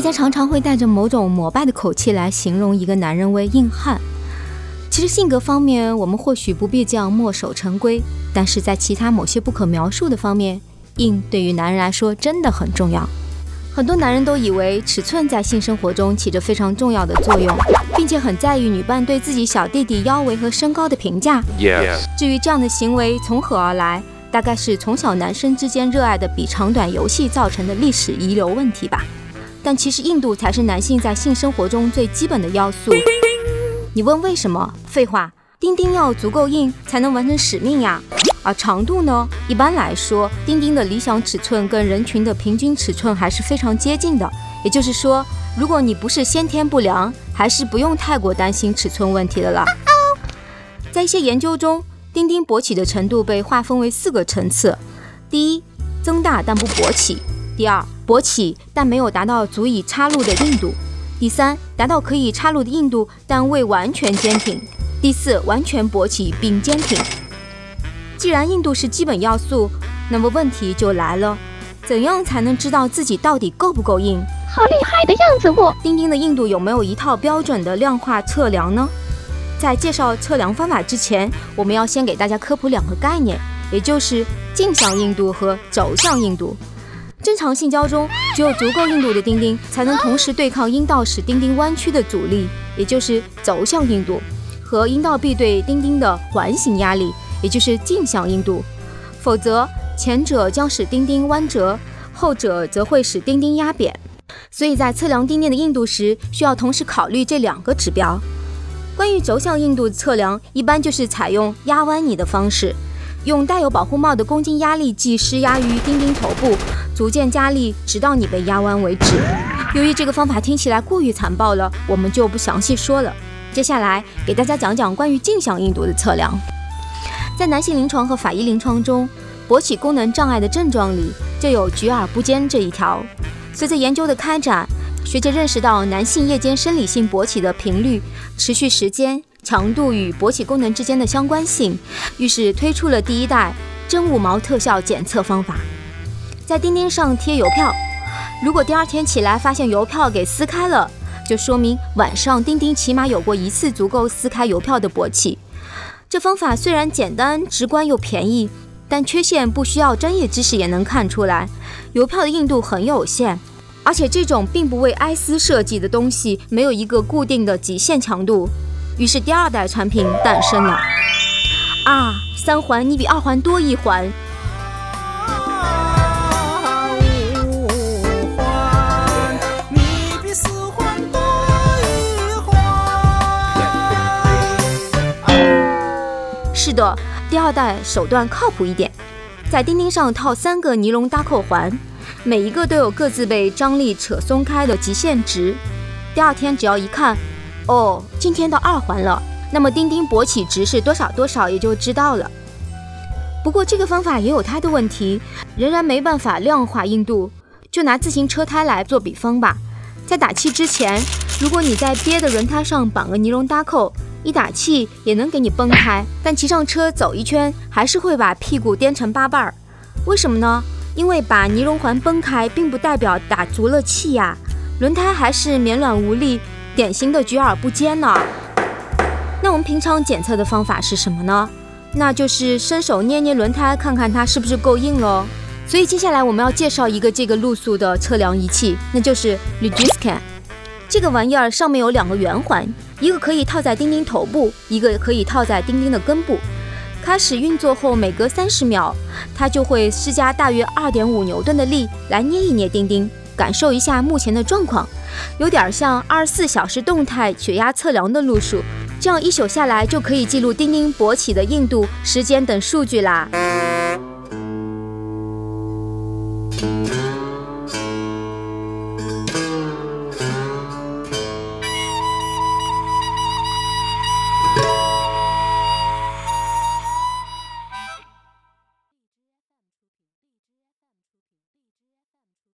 大家常常会带着某种膜拜的口气来形容一个男人为硬汉。其实性格方面，我们或许不必这样墨守成规，但是在其他某些不可描述的方面，硬对于男人来说真的很重要。很多男人都以为尺寸在性生活中起着非常重要的作用，并且很在意女伴对自己小弟弟腰围和身高的评价。至于这样的行为从何而来，大概是从小男生之间热爱的比长短游戏造成的历史遗留问题吧。但其实硬度才是男性在性生活中最基本的要素。你问为什么？废话，丁丁要足够硬才能完成使命呀。而长度呢？一般来说，丁丁的理想尺寸跟人群的平均尺寸还是非常接近的。也就是说，如果你不是先天不良，还是不用太过担心尺寸问题的了。在一些研究中，丁丁勃起的程度被划分为四个层次：第一，增大但不勃起；第二，勃起但没有达到足以插入的硬度；第三，达到可以插入的硬度但未完全坚挺；第四，完全勃起并坚挺。既然硬度是基本要素，那么问题就来了：怎样才能知道自己到底够不够硬？好厉害的样子！我钉钉的硬度有没有一套标准的量化测量呢？在介绍测量方法之前，我们要先给大家科普两个概念，也就是径向硬度和轴向硬度。正常性交中，只有足够硬度的丁丁才能同时对抗阴道使丁丁弯曲的阻力，也就是轴向硬度，和阴道壁对丁丁的环形压力。也就是径向硬度，否则前者将使丁丁弯折，后者则会使丁丁压扁。所以在测量丁丁的硬度时，需要同时考虑这两个指标。关于轴向硬度的测量，一般就是采用压弯你的方式，用带有保护帽的公斤压力计施压于丁丁头部，逐渐加力，直到你被压弯为止。由于这个方法听起来过于残暴了，我们就不详细说了。接下来给大家讲讲关于镜像硬度的测量。在男性临床和法医临床中，勃起功能障碍的症状里就有举耳不坚这一条。随着研究的开展，学界认识到男性夜间生理性勃起的频率、持续时间、强度与勃起功能之间的相关性，于是推出了第一代真五毛特效检测方法。在钉钉上贴邮票，如果第二天起来发现邮票给撕开了，就说明晚上钉钉起码有过一次足够撕开邮票的勃起。这方法虽然简单、直观又便宜，但缺陷不需要专业知识也能看出来。邮票的硬度很有限，而且这种并不为埃斯设计的东西没有一个固定的极限强度。于是第二代产品诞生了。啊，三环你比二环多一环。是的，第二代手段靠谱一点，在钉钉上套三个尼龙搭扣环，每一个都有各自被张力扯松开的极限值。第二天只要一看，哦，今天到二环了，那么钉钉勃起值是多少多少也就知道了。不过这个方法也有它的问题，仍然没办法量化硬度。就拿自行车胎来做比方吧，在打气之前，如果你在憋的轮胎上绑个尼龙搭扣。一打气也能给你崩开，但骑上车走一圈还是会把屁股颠成八瓣儿。为什么呢？因为把尼龙环崩开并不代表打足了气呀，轮胎还是绵软无力，典型的举耳不坚呢。那我们平常检测的方法是什么呢？那就是伸手捏捏轮胎，看看它是不是够硬喽。所以接下来我们要介绍一个这个路数的测量仪器，那就是 Logiscan。这个玩意儿上面有两个圆环。一个可以套在钉钉头部，一个可以套在钉钉的根部。开始运作后，每隔三十秒，它就会施加大约二点五牛顿的力来捏一捏钉钉，感受一下目前的状况，有点像二十四小时动态血压测量的路数。这样一宿下来，就可以记录钉钉勃起的硬度、时间等数据啦。